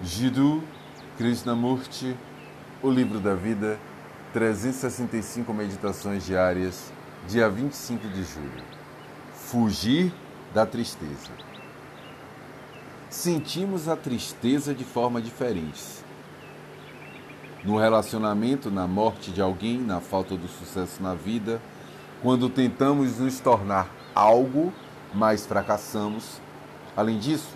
Jiddu Krishnamurti, O Livro da Vida, 365 Meditações Diárias, dia 25 de julho. Fugir da tristeza. Sentimos a tristeza de forma diferentes. No relacionamento, na morte de alguém, na falta do sucesso na vida, quando tentamos nos tornar algo, mas fracassamos. Além disso,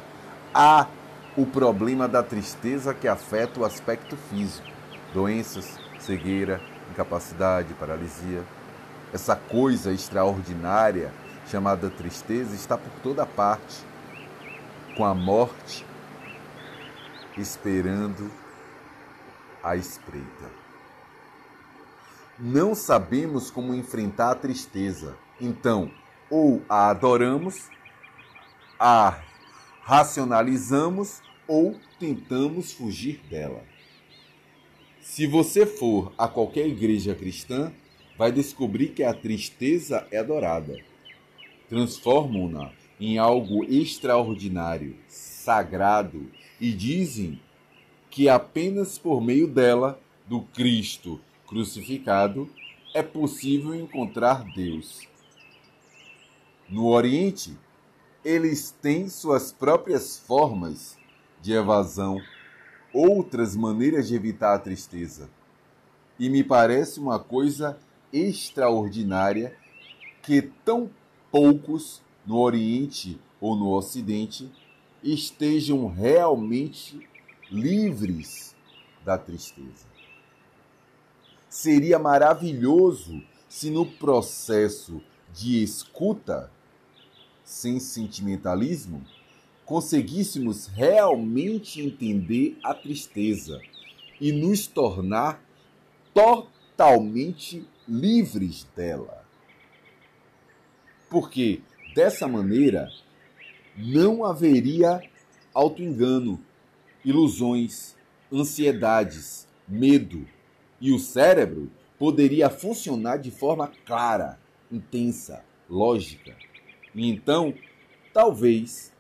há o problema da tristeza que afeta o aspecto físico, doenças, cegueira, incapacidade, paralisia. Essa coisa extraordinária chamada tristeza está por toda parte, com a morte esperando a espreita. Não sabemos como enfrentar a tristeza, então ou a adoramos, a racionalizamos ou tentamos fugir dela. Se você for a qualquer igreja cristã, vai descobrir que a tristeza é adorada. Transformam-na em algo extraordinário, sagrado, e dizem que apenas por meio dela, do Cristo crucificado, é possível encontrar Deus. No Oriente, eles têm suas próprias formas de evasão, outras maneiras de evitar a tristeza. E me parece uma coisa extraordinária que tão poucos no Oriente ou no Ocidente estejam realmente livres da tristeza. Seria maravilhoso se no processo de escuta sem sentimentalismo, conseguíssemos realmente entender a tristeza e nos tornar totalmente livres dela. Porque dessa maneira não haveria autoengano, ilusões, ansiedades, medo, e o cérebro poderia funcionar de forma clara, intensa, lógica e então, talvez,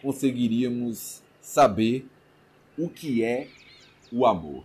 conseguiríamos saber o que é o amor.